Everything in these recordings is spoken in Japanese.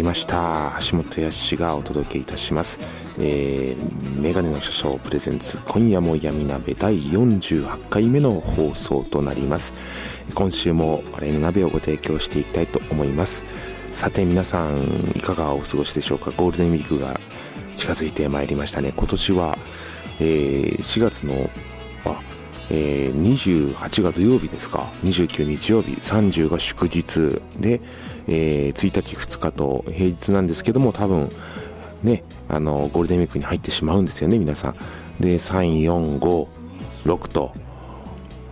りました。橋本康がお届けいたします、えー、メガネの書章プレゼンツ今夜も闇鍋第48回目の放送となります。今週もあれの鍋をご提供していきたいと思います。さて皆さんいかがお過ごしでしょうか？ゴールデンウィークが近づいてまいりましたね。今年は、えー4月のあえー28が土曜日ですか？29日曜日30が祝日で、えー1日2日と平日なんですけども多分ねあのゴールデンウィークに入ってしまうんですよね皆さん。で3456と。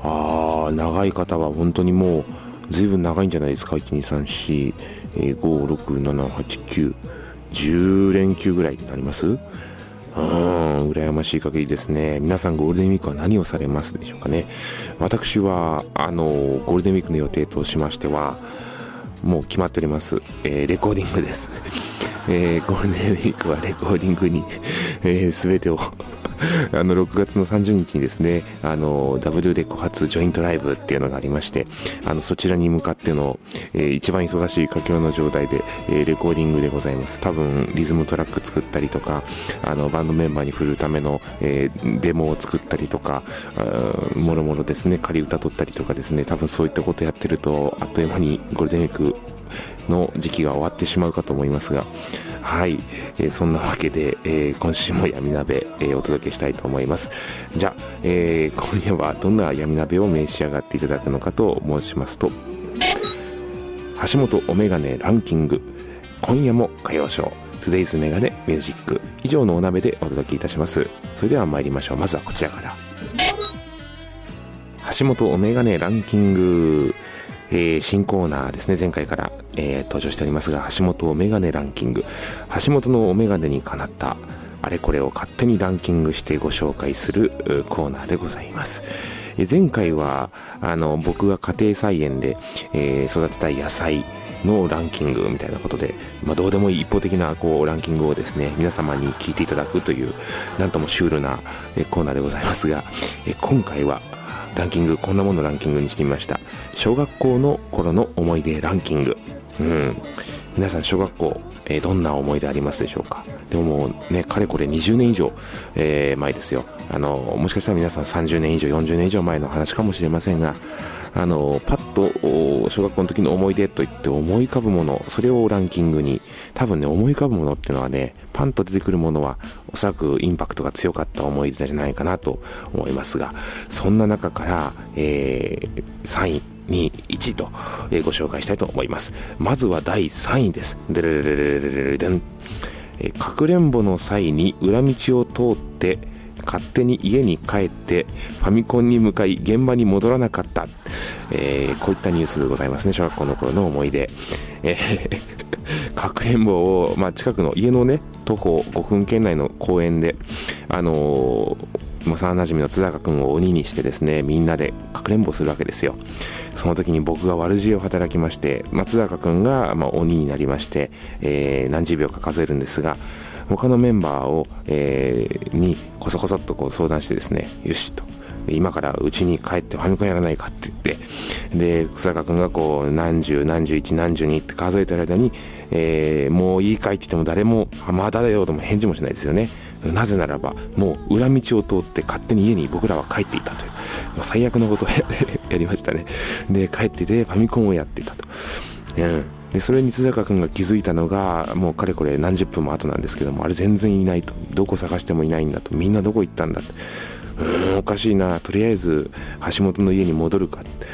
ああ長い方は本当にもう随分長いんじゃないですか12345678910連休ぐらいになります？うん羨ましい限りですね。皆さんゴールデンウィークは何をされますでしょうかね。私はあのゴールデンウィークの予定としましてはもう決まっております、えーレコーディングです、えーゴールデンウィークはレコーディングに、えー全てを あの6月の30日にですねあのダブルレコ発ジョイントライブっていうのがありましてあのそちらに向かっての、えー一番忙しい佳境の状態で、えーレコーディングでございます。多分リズムトラック作ったりとかあのバンドメンバーに振るための、えーデモを作ったりとかもろもろですね仮歌取ったりとかですね多分そういったことやってるとあっという間にゴールデンウィークの時期が終わってしまうかと思いますがはい、えーそんなわけで、えー今週も闇鍋、えーお届けしたいと思います。じゃあ、え今夜はどんな闇鍋を召し上がっていただくのかと申しますと橋本お眼鏡ランキング今夜も歌謡ショー Today's メガネミュージック以上のお鍋でお届けいたします。それでは参りましょう。まずはこちらから。橋本お眼鏡ランキング、えー新コーナーですね。前回から、えー登場しておりますが橋本お眼鏡ランキング。橋本のお眼鏡にかなったあれこれを勝手にランキングしてご紹介するコーナーでございます。前回はあの僕が家庭菜園で、えー育てたい野菜のランキングみたいなことで、まあ、どうでもいい一方的なこうランキングをですね皆様に聞いていただくというなんともシュールなコーナーでございますがえ今回はランキングこんなものランキングにしてみました。小学校の頃の思い出ランキング。うん。皆さん小学校、えーどんな思い出ありますでしょうか？でももうねかれこれ20年以上、えー前ですよ。あのもしかしたら皆さん30年以上40年以上前の話かもしれませんがあのパッと小学校の時の思い出といって思い浮かぶものそれをランキングに多分ね思い浮かぶものっていうのはねパンと出てくるものはおそらくインパクトが強かった思い出じゃないかなと思いますがそんな中から、えー3位2位1位と、えーご紹介したいと思います。まずは第3位です。でれれれれれれれでん。えーかくれんぼの際に裏道を通って勝手に家に帰ってファミコンに向かい現場に戻らなかった、えーこういったニュースでございますね。小学校の頃の思い出、えー かくれんぼを、まあ、近くの家のね徒歩5分圏内の公園であのー幼なじみの津坂君を鬼にしてですねみんなでかくれんぼするわけですよ。その時に僕が悪知恵を働きまして松坂君が、まあ、鬼になりまして、えー何十秒か数えるんですが他のメンバーを、えーにこそこそっとこう相談してですねよしと。今からうちに帰ってファミコンやらないかって言ってで草加君がこう何十何十一何十二って数えてる間に、えーもういいかいって言っても誰もあまだだよとも返事もしないですよね。なぜならばもう裏道を通って勝手に家に僕らは帰っていたという。もう最悪のことをや やりましたね。で帰っててファミコンをやっていたと、うん。でそれに津坂君が気づいたのがもうかれこれ何十分も後なんですけどもあれ全然いないと。どこ探してもいないんだと。みんなどこ行ったんだって。うーんおかしいな。とりあえず橋本の家に戻るかって。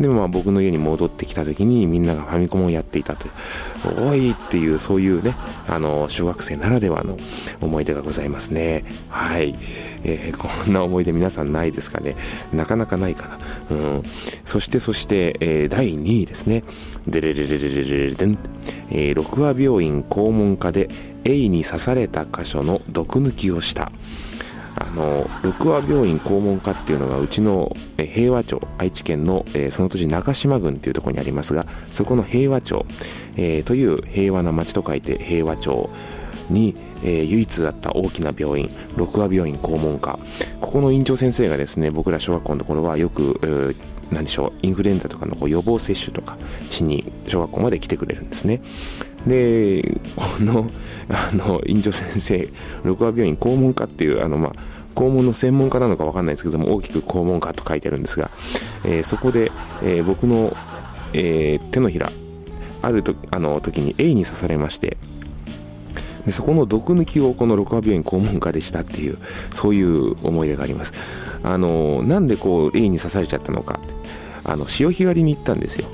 でもまあ僕の家に戻ってきた時にみんながファミコンをやっていたというおいっていうそういうねあの小学生ならではの思い出がございますね。はい、えー、こんな思い出皆さんないですかね。なかなかないかな。うん。そしてそして、えー、第2位ですね。デレレレレレレレデン、えー、六話病院肛門科で A に刺された箇所の毒抜きをしたあの六和病院肛門科っていうのがうちの平和町愛知県の、えー、その土地中島郡っていうところにありますがそこの平和町、えー、という平和な町と書いて平和町に、えー、唯一あった大きな病院六和病院肛門科。ここの院長先生がですね僕ら小学校のところはよく、えー何でしょうインフルエンザとかのこう予防接種とかしに小学校まで来てくれるんですね。でこのあの院長先生六和病院肛門科っていうあのまあ肛門の専門家なのか分かんないですけども大きく肛門科と書いてあるんですが、えー、そこで、えー、僕の、えー、手のひらあるとあの時に A に刺されましてでそこの毒抜きをこの六和病院肛門科でしたっていうそういう思い出があります。あのなんでこう A に刺されちゃったのかあの潮干狩りに行ったんですよ。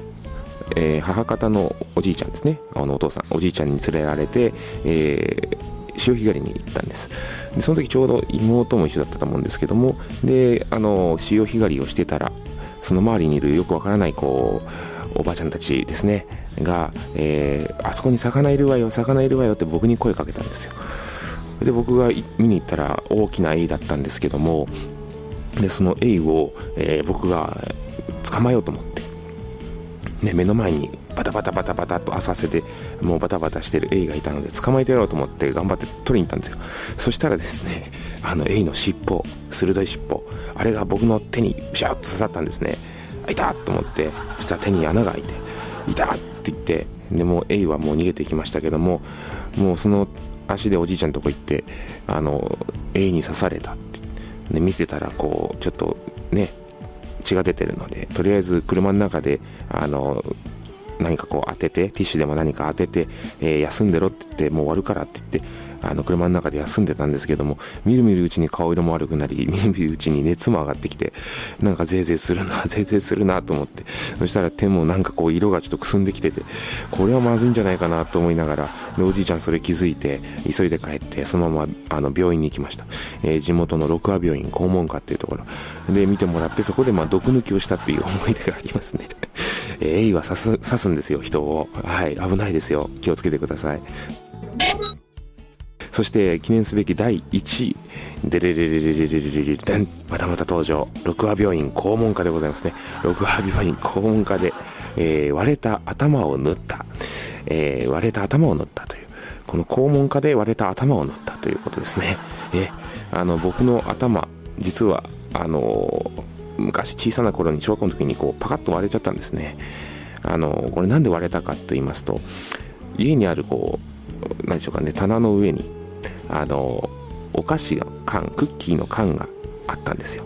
えー、母方のおじいちゃんですね。あのお父さんおじいちゃんに連れられて、えー、潮干狩りに行ったんです。でその時ちょうど妹も一緒だったと思うんですけどもであの潮干狩りをしてたらその周りにいるよくわからないこうおばあちゃんたちですねが、えー、あそこに魚いるわよ魚いるわよって僕に声かけたんですよ。で僕が見に行ったら大きなエイだったんですけどもでそのエイを、えー、僕が捕まえようと思ってね、目の前にバタバタバタバタと浅瀬でもうバタバタしてるエイがいたので捕まえてやろうと思って頑張って取りに行ったんですよ。そしたらですねあのエイの尻尾鋭い尻尾あれが僕の手にビシャッと刺さったんですね。あいたと思ってそしたら手に穴が開いていたって言ってでもうエイはもう逃げていきましたけどももうその足でおじいちゃんのとこ行ってあのエイに刺されたって、で見せたらこうちょっとね血が出てるのでとりあえず車の中であの何かこう当ててティッシュでも何か当てて、えー、休んでろって言ってもう終わるからって言ってあの車の中で休んでたんですけどもみるみるうちに顔色も悪くなり みるみるうちに熱も上がってきてなんかゼーゼーするなゼーゼーするなと思ってそしたら手もなんかこう色がちょっとくすんできててこれはまずいんじゃないかなと思いながらでおじいちゃんそれ気づいて急いで帰ってそのままあの病院に行きました、えー、地元の六和病院肛門科っていうところ。で見てもらってそこでまあ毒抜きをしたっていう思い出がありますね。えー、エイは刺す刺すんですよ人を。はい危ないですよ。気をつけてください。そして記念すべき第1位。デレレレレレレレレレデンまたまた登場。六和病院肛門科でございますね。六和病院肛門科で、えー、割れた頭を縫った、えー、割れた頭を縫ったという。この肛門科で割れた頭を縫ったということですね。えあの僕の頭実はあの昔小さな頃に小学校の時にこうパカッと割れちゃったんですね。あのこれなんで割れたかと言いますと家にあるこう何でしょうかね棚の上にあのお菓子が缶クッキーの缶があったんですよ。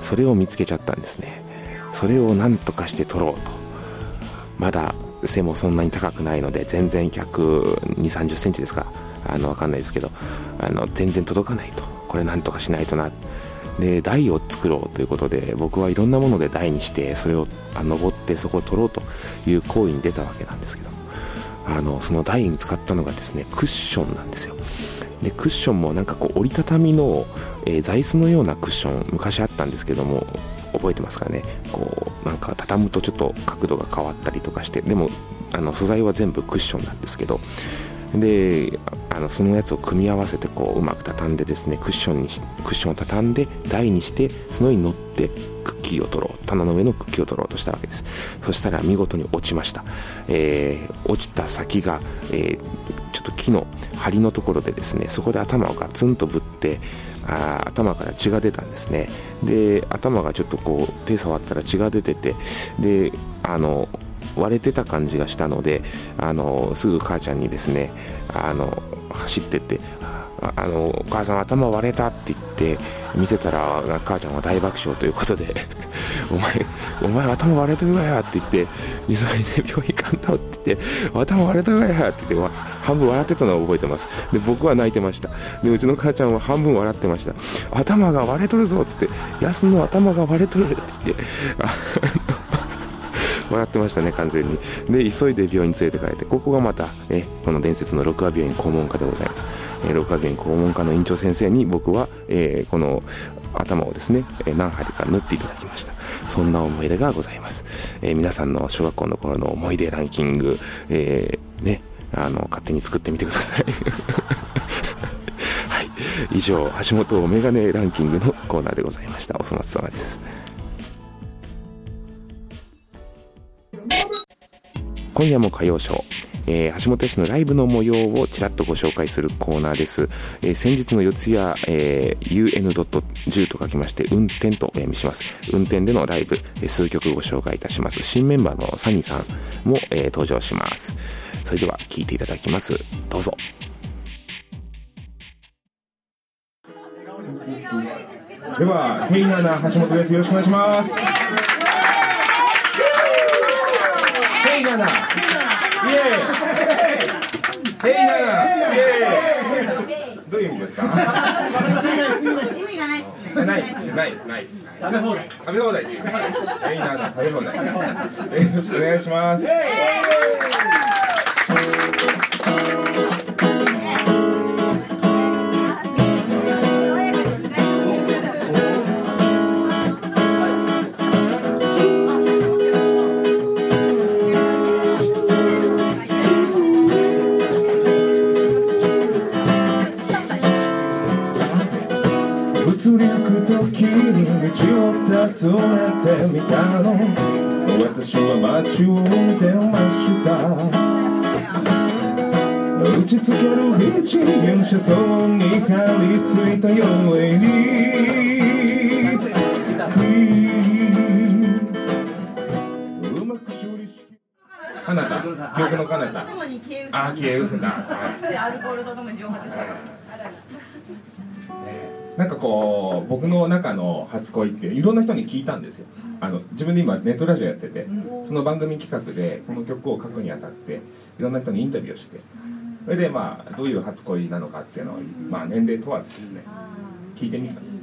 それを見つけちゃったんですね。それを何とかして取ろうと。まだ背もそんなに高くないので全然1 2 3 0センチですか。あの分かんないですけどあの全然届かないと。これ何とかしないとな。で台を作ろうということで僕はいろんなもので台にしてそれを登ってそこを取ろうと。いう行為に出たわけなんですけど。あのその台に使ったのがですねクッションなんですよ。でクッションもなんかこう折りたたみの、えー、座椅子のようなクッション昔あったんですけども覚えてますかね？こうなんか畳むとちょっと角度が変わったりとかしてでもあの素材は全部クッションなんですけど。であのそのやつを組み合わせてこううまく畳んでですねクッションにクッションを畳んで台にしてその上に乗ってキーを取ろう。棚の上のクッキーを取ろうとしたわけです。そしたら見事に落ちました、えー、落ちた先が、えー、ちょっと木の梁のところでですねそこで頭をガツンとぶってあ頭から血が出たんですね。で頭がちょっとこう手触ったら血が出ててであの割れてた感じがしたのであのすぐ母ちゃんにですねあの走ってってあのお母さん頭割れたって言って見せたら母ちゃんは大爆笑ということで お前お前頭割れてるわやって言って急いで病院行かんとって言って頭割れてるわやって言って半分笑ってたのを覚えてます。で僕は泣いてました。でうちの母ちゃんは半分笑ってました。頭が割れとるぞって言って安の頭が割れとるって言って笑ってましたね完全に。で急いで病院に連れてかれてここがまた、ね、この伝説の六和病院肛門科でございます、え、六和病院肛門科の院長先生に僕は、えー、この頭をですね何針か縫っていただきました。そんな思い出がございます、えー、皆さんの小学校の頃の思い出ランキング、えー、ねあの勝手に作ってみてください。はい。以上橋本メガネランキングのコーナーでございました。お粗末様です。今夜も歌謡ショー、えー、橋本氏のライブの模様をちらっとご紹介するコーナーです。えー、先日の四谷、えー、un.10 と書きまして、運転とお読みします。運転でのライブ、えー、数曲ご紹介いたします。新メンバーのサニーさんも、えー、登場します。それでは聴いていただきます。どうぞ。では、ヘイナーな橋本です。よろしくお願いします。イナナイエーイヘイナナイエーイどういう意味ですか意味がないですねないないない食べ放題食べ放題ヘイナナ食べ放題よろしくお願いします集めてみたの。私は街を見てました。打ちつける一輪車窓に張り付いたように。かなた記憶のかなたあ消え失せた、アルコールとともに蒸発したなんかこう僕の中の初恋っていろんな人に聞いたんですよ。あの自分で今ネットラジオやっててその番組企画でこの曲を書くにあたっていろんな人にインタビューをしてそれでまあどういう初恋なのかっていうのを、まあ、年齢問わずですね聞いてみたんですよ。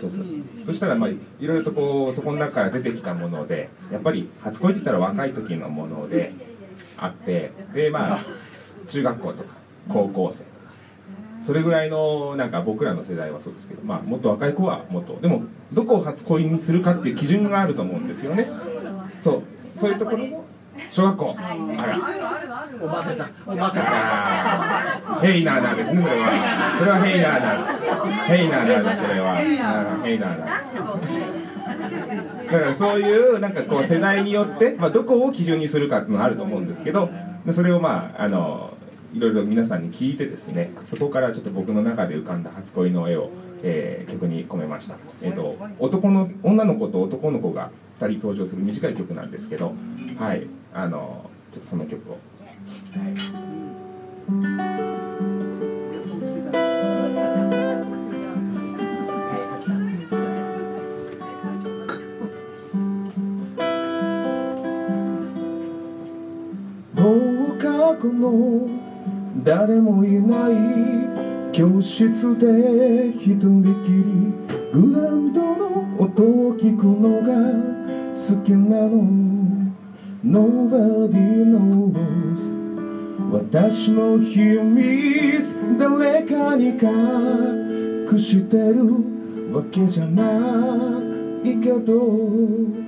そうそうそう。そしたらまあいろいろとこうそこの中から出てきたものでやっぱり初恋って言ったら若い時のものであってでまあ 中学校とか高校生それぐらいのなんか僕らの世代はそうですけど、まあ、もっと若い子はもっとでもどこを初恋にするかっていう基準があると思うんですよね。そう。そういうところも小学校あら。おばあさんおばあさんヘイナーなんですねそれは。それはヘイナーだ。ヘイナーだそれは。ヘイナー。だ。だからそういうなんかこう世代によって、まあ、どこを基準にするかっていうのがあると思うんですけどそれをまああのいろいろ皆さんに聞いてですねそこからちょっと僕の中で浮かんだ初恋の絵を、えー、曲に込めました、えーと、男の女の子と男の子が2人登場する短い曲なんですけどはいあのちょっとその曲を。この 誰もいない教室で一人きりグランドの音を聞くのが好きなの。Nobody knows 私の秘密誰かに隠してるわけじゃないけど。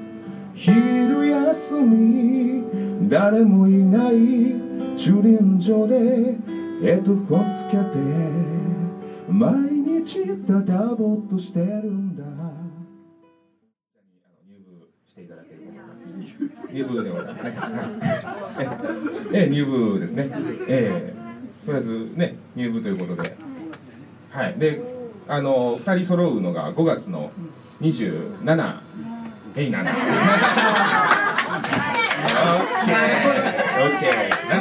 昼休み誰もいない駐輪場でヘッドホンつけて毎日ただぼっとしてるんだ。入部していただける入部でございますね。ええ入部ですね。ええ。とりあえずね入部ということで。はい。であの2人揃うのが5月の27えい7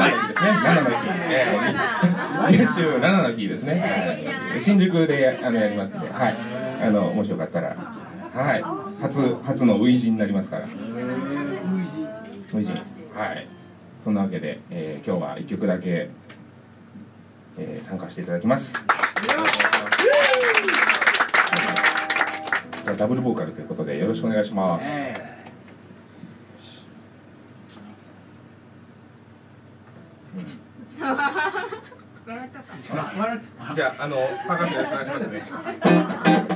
7ですね。7の日、えー27の日ですね、新宿でやあのやりますんで、はい、あのもしよかったら、はい、初初の初陣になりますから。初陣、はい。そんなわけで、えー、今日は1曲だけ、えー、参加していただきます。じゃダブルボーカルということでよろしくお願いします。じゃあ、あの、博士よろしくお願いしますね。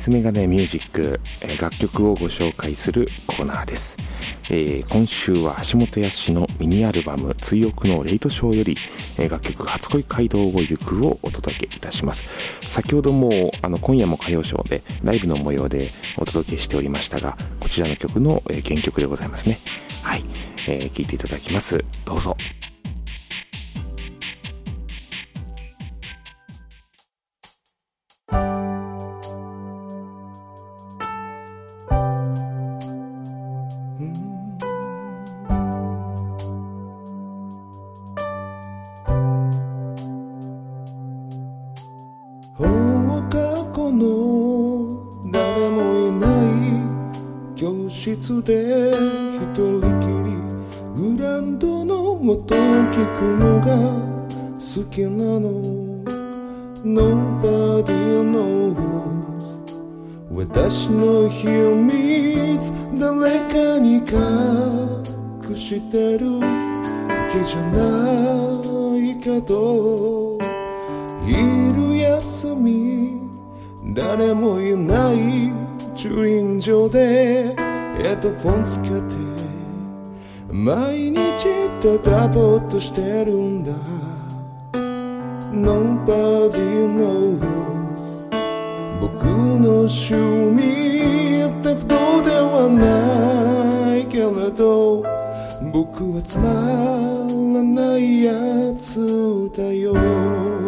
トゥデイズメガネミュージック、え楽曲をご紹介するコーナーです、えー、今週は橋本康のミニアルバム追憶のレイトショーより、え楽曲初恋街道を行くをお届けいたします。先ほどもあの今夜も歌謡ショーでライブの模様でお届けしておりましたがこちらの曲の、え原曲でございますね。はい、えー、聴いていただきます。どうぞ。けじゃないけどいる休み誰もいない駐輪場でヘッドフォンつけて毎日ただぼっとしてるんだ。Nobody knows 僕の趣味って不動ではないけれど僕はつまらないやつだよ。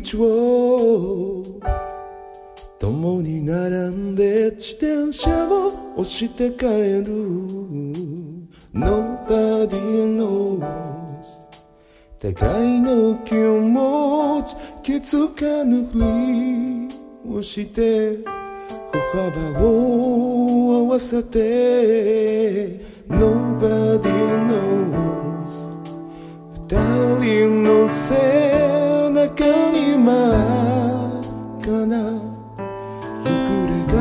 道を共に並んで自転車を押して帰る Nobody knows. 互いの気持ち気づかぬふりをして歩幅を合わせて Nobody knows. 二人の背。中に真っ赤な夕暮れが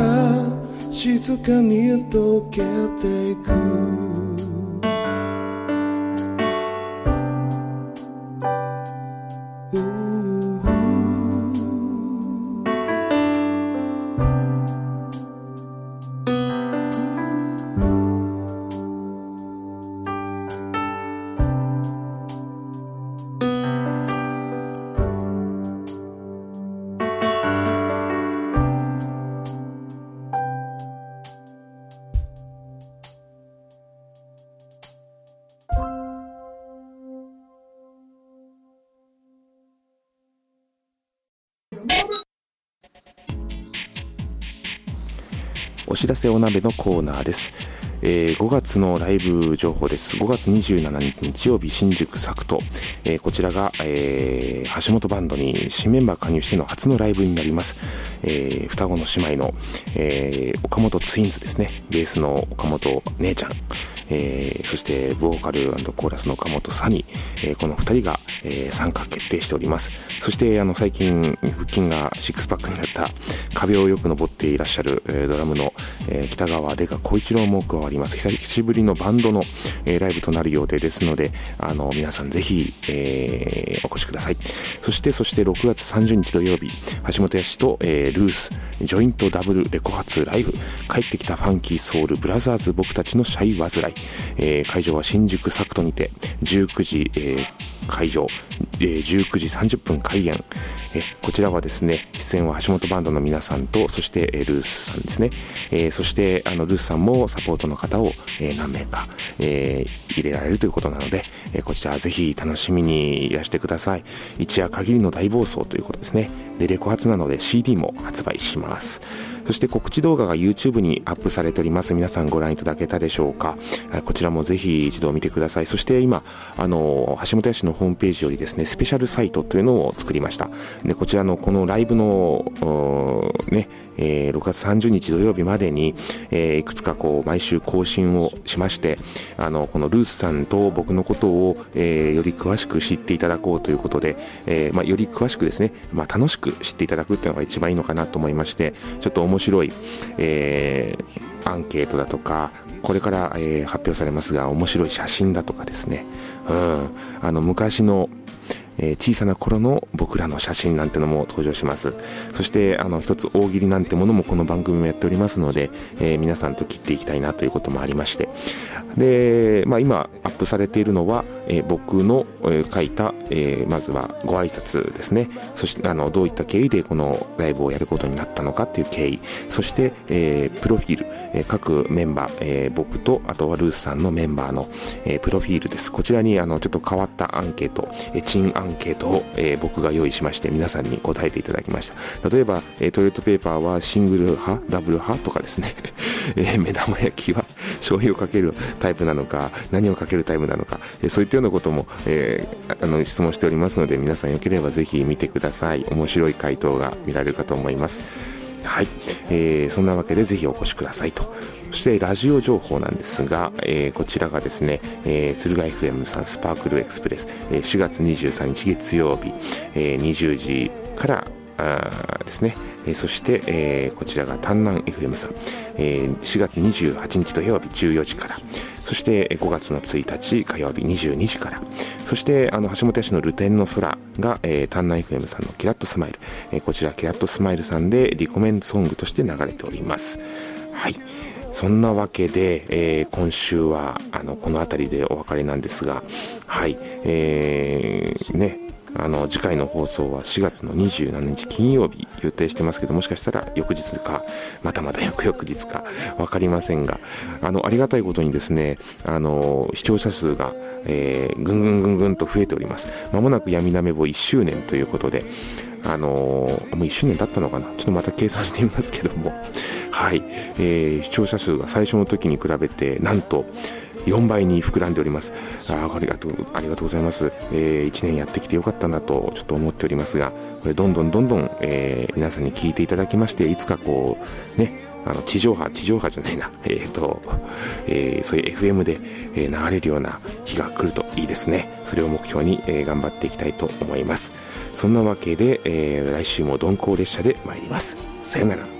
静かに溶けていく。お知らせお鍋のコーナーです。えー5月のライブ情報です。5月27日日曜日新宿サクト。えーこちらが、えー橋本バンドに新メンバー加入しての初のライブになります。えー双子の姉妹の、えー岡本ツインズですね。ベースの岡本姉ちゃん。えーそしてボーカルコーラスの岡本サニー、えーこの二人が、えー参加決定しております。そしてあの最近腹筋がシックスパックになった壁をよく登っていらっしゃる、えードラムの、えー北川出川小一郎も加わります。久しぶりのバンドの、えーライブとなる予定ですのであの皆さんぜひ、えーお越しください。そしてそして6月30日土曜日橋本康と、えールースジョイントダブルレコ発ライブ帰ってきたファンキーソウルブラザーズ僕たちのシャイ煩い、えー会場は新宿サクトにて19時、えー会場、えー19時30分開演、えこちらはですね出演は橋本バンドの皆さんとそして、えルースさんですね、えそしてあのルースさんもサポートの方を、え何名か、え入れられるということなので、えこちらぜひ楽しみにいらしてください。一夜限りの大暴走ということですね。でレコ発なので CD も発売します。そして告知動画が YouTube にアップされております。皆さんご覧いただけたでしょうか。こちらもぜひ一度見てください。そして今、あの、橋本屋氏のホームページよりですね、スペシャルサイトというのを作りました。で、こちらのこのライブの、ね、えー6月30日土曜日までに、えーいくつかこう毎週更新をしましてあのこのルースさんと僕のことを、えーより詳しく知っていただこうということで、えまあ、より詳しくですね、まあ、楽しく知っていただくっていうのが一番いいのかなと思いましてちょっと面白い、えアンケートだとかこれから、え発表されますが面白い写真だとかですね、うん、あの昔のえー小さな頃の僕らの写真なんてのも登場します。そしてあの一つ大喜利なんてものもこの番組もやっておりますので、えー皆さんと切っていきたいなということもありまして。で、まあ、今アップされているのは、えー僕の、えー書いた、えーまずはご挨拶ですね。そしてあのどういった経緯でこのライブをやることになったのかっていう経緯。そして、えープロフィール、えー各メンバー、えー僕とあとはルースさんのメンバーの、えープロフィールです。こちらにあのちょっと変わったアンケート、えー珍アンケートを、えー僕が用意しまして皆さんに答えていただきました。例えば、えートイレットペーパーはシングル派ダブル派とかですね、えー目玉焼きは醤油をかけるタイプなのか何をかけるタイプなのか、えそういったようなことも、えーあの質問しておりますので皆さんよければぜひ見てください。面白い回答が見られるかと思います。はい、えーそんなわけでぜひお越しくださいと。そしてラジオ情報なんですが、えーこちらがですね、えー敦賀 FM さんスパークルエクスプレス、えー4月23日月曜日、えー20時からあですね、えーそして、えーこちらが丹南 FM さん、えー4月28日土曜日14時から。そして5月の1日火曜日22時から。そしてあの橋本屋市のルテンの空が、えー、丹南 FM さんのキラッとスマイル、えーこちらキラッとスマイルさんでリコメンソングとして流れております。はい。そんなわけで、えー今週はあのこの辺りでお別れなんですが。はい。えーね。あの次回の放送は4月の27日金曜日予定してますけどもしかしたら翌日かまたまた翌々日か分かりませんがあのありがたいことにですねあの視聴者数が、えー、ぐんぐんぐんぐんと増えております。まもなく闇なめぼ1周年ということであの、もう1周年経ったのかな？ちょっとまた計算してみますけども。はい、えー、視聴者数が最初の時に比べてなんと4倍に膨らんでおります。あありがとうありがとうございます、えー、1年やってきてよかったなとちょっと思っておりますがこれどんどんどんどん、えー、皆さんに聞いていただきましていつかこうねあの地上波地上波じゃないな。えっ、ー、と、えー、そういう FM で、え、流れるような日が来るといいですね。それを目標に、えー、頑張っていきたいと思います。そんなわけで、えー、来週も鈍行列車で参ります。さよなら。